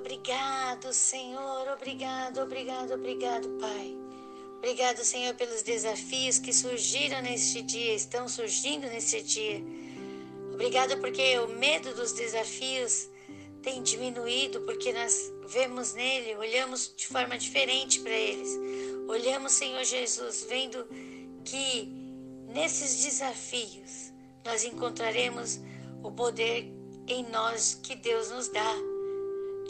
obrigado, Senhor, obrigado, obrigado, obrigado, Pai. Obrigado, Senhor, pelos desafios que surgiram neste dia, estão surgindo neste dia. Obrigado porque o medo dos desafios tem diminuído, porque nós vemos nele, olhamos de forma diferente para eles. Olhamos, Senhor Jesus, vendo que nesses desafios nós encontraremos o poder em nós que Deus nos dá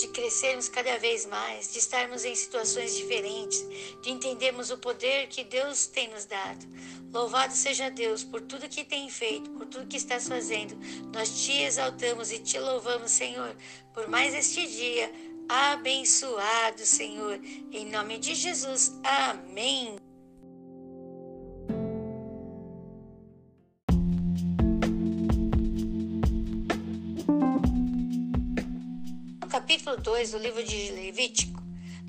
de crescermos cada vez mais, de estarmos em situações diferentes, de entendermos o poder que Deus tem nos dado. Louvado seja Deus por tudo que tem feito, por tudo que estás fazendo. Nós te exaltamos e te louvamos, Senhor, por mais este dia abençoado, Senhor. Em nome de Jesus. Amém. Capítulo 2 do livro de Levítico,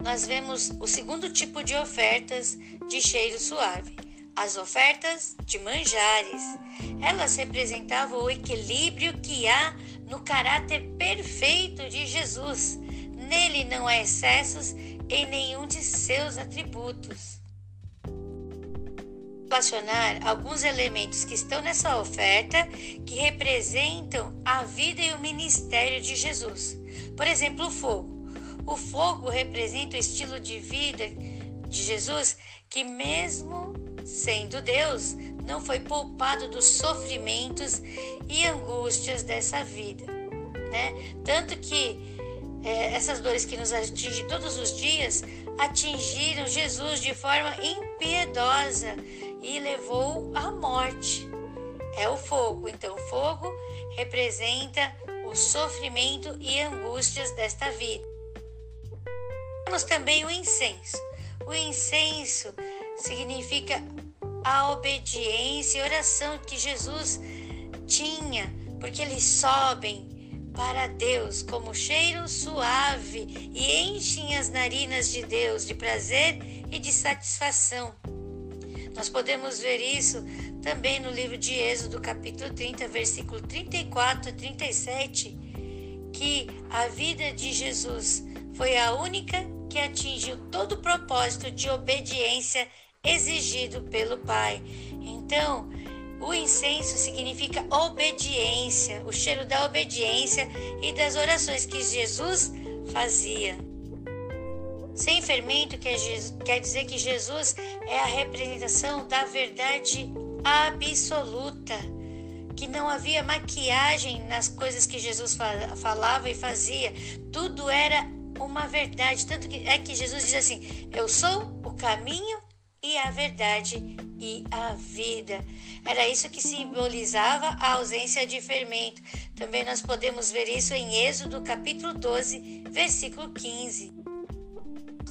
nós vemos o segundo tipo de ofertas de cheiro suave, as ofertas de manjares. Elas representavam o equilíbrio que há no caráter perfeito de Jesus. Nele não há excessos em nenhum de seus atributos. Relacionar alguns elementos que estão nessa oferta que representam a vida e o ministério de Jesus. Por exemplo, o fogo. O fogo representa o estilo de vida de Jesus que, mesmo sendo Deus, não foi poupado dos sofrimentos e angústias dessa vida. Né? Tanto que é, essas dores que nos atingem todos os dias atingiram Jesus de forma impiedosa e levou à morte. É o fogo. Então, fogo representa o sofrimento e angústias desta vida. Temos também o incenso. O incenso significa a obediência e oração que Jesus tinha, porque eles sobem para Deus como cheiro suave e enchem as narinas de Deus de prazer e de satisfação. Nós podemos ver isso também no livro de Êxodo, capítulo 30, versículo 34 a 37, que a vida de Jesus foi a única que atingiu todo o propósito de obediência exigido pelo Pai. Então, o incenso significa obediência, o cheiro da obediência e das orações que Jesus fazia. Sem fermento quer dizer que Jesus é a representação da verdade absoluta, que não havia maquiagem nas coisas que Jesus falava e fazia, tudo era uma verdade. Tanto que é que Jesus diz assim: Eu sou o caminho e a verdade e a vida. Era isso que simbolizava a ausência de fermento. Também nós podemos ver isso em Êxodo capítulo 12, versículo 15.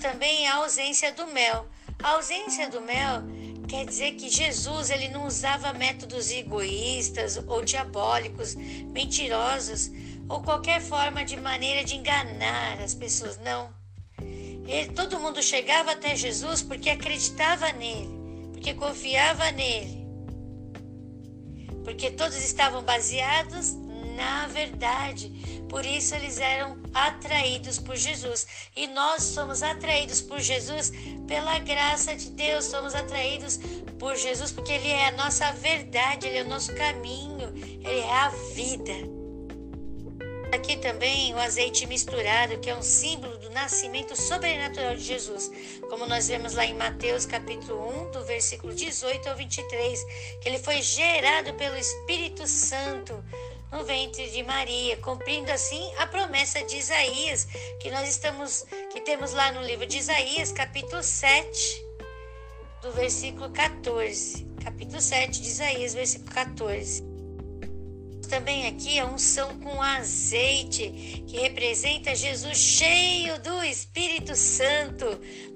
Também a ausência do mel. A ausência do mel quer dizer que Jesus ele não usava métodos egoístas ou diabólicos, mentirosos ou qualquer forma de maneira de enganar as pessoas, não. Ele, todo mundo chegava até Jesus porque acreditava nele, porque confiava nele, porque todos estavam baseados na verdade. Por isso eles eram atraídos por Jesus. E nós somos atraídos por Jesus pela graça de Deus. Somos atraídos por Jesus porque Ele é a nossa verdade, Ele é o nosso caminho, Ele é a vida. Aqui também o azeite misturado, que é um símbolo do nascimento sobrenatural de Jesus, como nós vemos lá em Mateus capítulo 1, do versículo 18 ao 23, que ele foi gerado pelo Espírito Santo no ventre de Maria, cumprindo assim a promessa de Isaías, que nós estamos que temos lá no livro de Isaías, capítulo 7, do versículo 14. Capítulo 7 de Isaías, versículo 14 também aqui a unção com azeite, que representa Jesus cheio do Espírito Santo,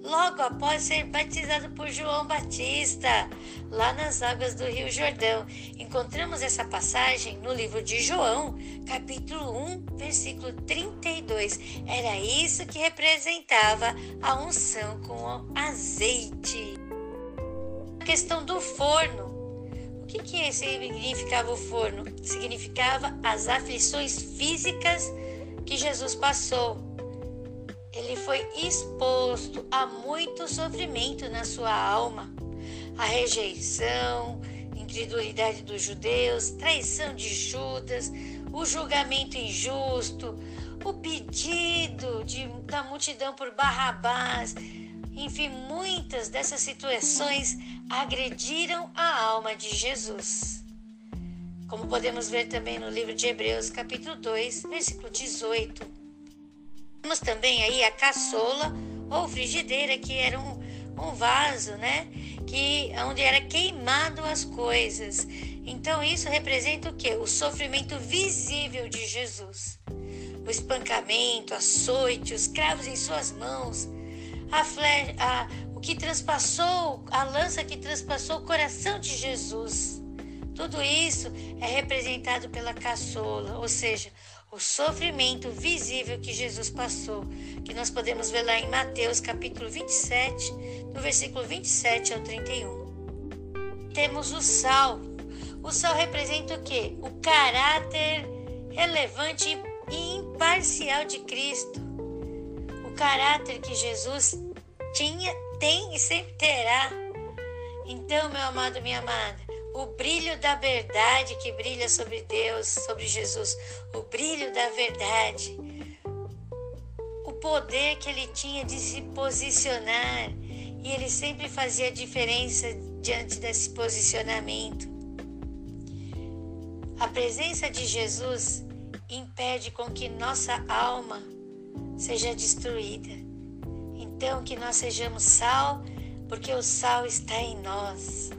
logo após ser batizado por João Batista, lá nas águas do Rio Jordão. Encontramos essa passagem no livro de João, capítulo 1, versículo 32. Era isso que representava a unção com azeite. A questão do forno que, que significava o forno? Significava as aflições físicas que Jesus passou. ele foi exposto a muito sofrimento na sua alma. A rejeição, incredulidade dos judeus, traição de Judas, o julgamento injusto, o pedido de, da multidão por Barrabás, enfim, muitas dessas situações agrediram a alma de Jesus. Como podemos ver também no livro de Hebreus, capítulo 2, versículo 18. Temos também aí a caçola ou frigideira, que era um, um vaso, né? Que, onde era queimado as coisas. Então isso representa o que? O sofrimento visível de Jesus. O espancamento, açoite, os cravos em suas mãos, a, fle a o que transpassou, a lança que transpassou o coração de Jesus. Tudo isso é representado pela caçola, ou seja, o sofrimento visível que Jesus passou, que nós podemos ver lá em Mateus capítulo 27, do versículo 27 ao 31. Temos o sal. O sal representa o quê? O caráter relevante e imparcial de Cristo. Caráter que Jesus tinha, tem e sempre terá. Então, meu amado, minha amada, o brilho da verdade que brilha sobre Deus, sobre Jesus, o brilho da verdade, o poder que ele tinha de se posicionar e ele sempre fazia diferença diante desse posicionamento. A presença de Jesus impede com que nossa alma seja destruída. Então que nós sejamos sal, porque o sal está em nós.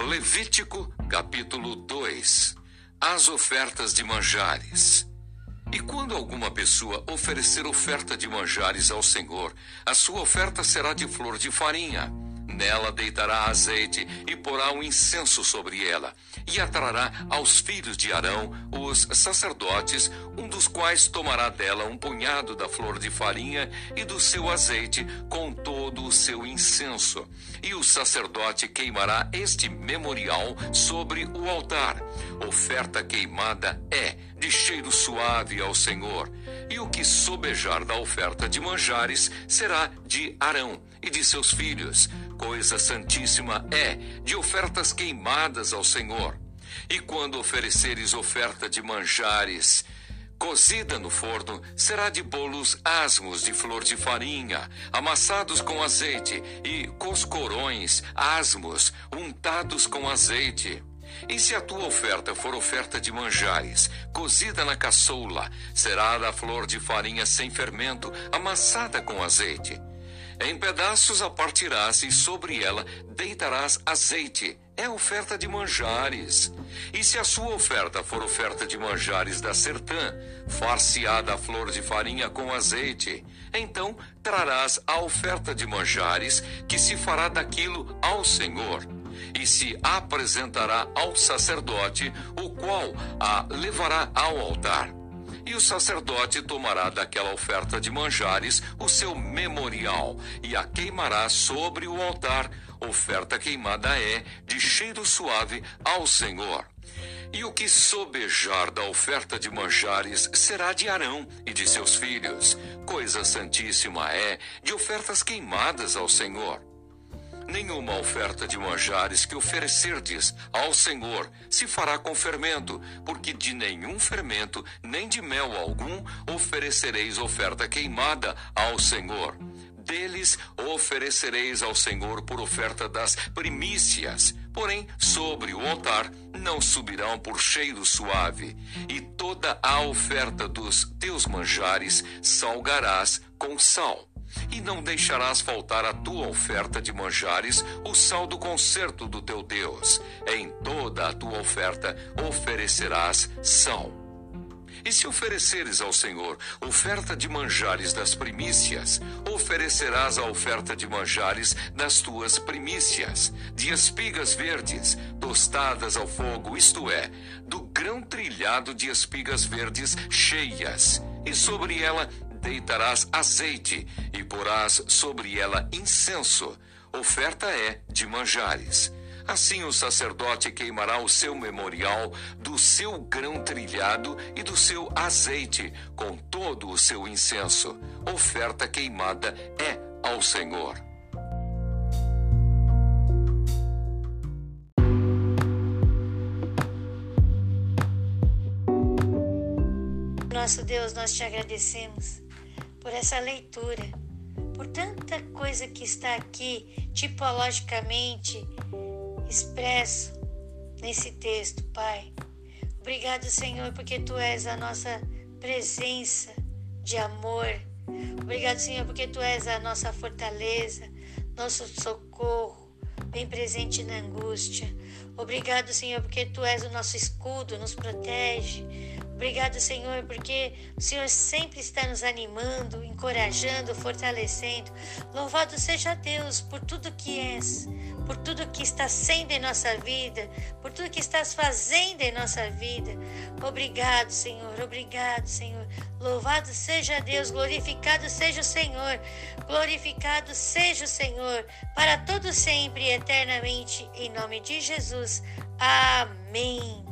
Levítico capítulo 2 As ofertas de manjares. E quando alguma pessoa oferecer oferta de manjares ao Senhor, a sua oferta será de flor de farinha Nela deitará azeite e porá um incenso sobre ela, e atrará aos filhos de Arão, os sacerdotes, um dos quais tomará dela um punhado da flor de farinha e do seu azeite com todo o seu incenso. E o sacerdote queimará este memorial sobre o altar. Oferta queimada é de cheiro suave ao Senhor. E o que sobejar da oferta de manjares será de Arão e de seus filhos coisa santíssima é de ofertas queimadas ao Senhor. E quando ofereceres oferta de manjares, cozida no forno, será de bolos asmos de flor de farinha, amassados com azeite, e coscorões asmos, untados com azeite. E se a tua oferta for oferta de manjares, cozida na caçoula, será da flor de farinha sem fermento, amassada com azeite. Em pedaços a partirás e sobre ela deitarás azeite. É oferta de manjares. E se a sua oferta for oferta de manjares da sertã, farseada a flor de farinha com azeite, então trarás a oferta de manjares, que se fará daquilo ao Senhor e se apresentará ao sacerdote, o qual a levará ao altar. E o sacerdote tomará daquela oferta de manjares o seu memorial e a queimará sobre o altar. Oferta queimada é de cheiro suave ao Senhor. E o que sobejar da oferta de manjares será de Arão e de seus filhos. Coisa santíssima é de ofertas queimadas ao Senhor nenhuma oferta de manjares que oferecerdes ao Senhor se fará com fermento, porque de nenhum fermento, nem de mel algum, oferecereis oferta queimada ao Senhor. Deles oferecereis ao Senhor por oferta das primícias. Porém, sobre o altar não subirão por cheiro suave, e toda a oferta dos teus manjares salgarás com sal e não deixarás faltar a tua oferta de manjares, o sal do concerto do teu Deus. Em toda a tua oferta oferecerás sal. E se ofereceres ao Senhor oferta de manjares das primícias, oferecerás a oferta de manjares das tuas primícias, de espigas verdes, tostadas ao fogo, isto é, do grão trilhado de espigas verdes cheias, e sobre ela deitarás azeite e porás sobre ela incenso, Oferta é de manjares. Assim o sacerdote queimará o seu memorial do seu grão trilhado e do seu azeite, com todo o seu incenso. Oferta queimada é ao Senhor. Nosso Deus, nós te agradecemos por essa leitura, por tanta coisa que está aqui tipologicamente expresso nesse texto, Pai. Obrigado, Senhor, porque tu és a nossa presença de amor. Obrigado, Senhor, porque tu és a nossa fortaleza, nosso socorro, bem presente na angústia. Obrigado, Senhor, porque tu és o nosso escudo, nos protege. Obrigado, Senhor, porque o Senhor sempre está nos animando, encorajando, fortalecendo. Louvado seja Deus por tudo que és, por tudo que está sendo em nossa vida, por tudo que estás fazendo em nossa vida. Obrigado, Senhor, obrigado, Senhor. Louvado seja Deus, glorificado seja o Senhor, glorificado seja o Senhor, para todo sempre e eternamente, em nome de Jesus. Amém.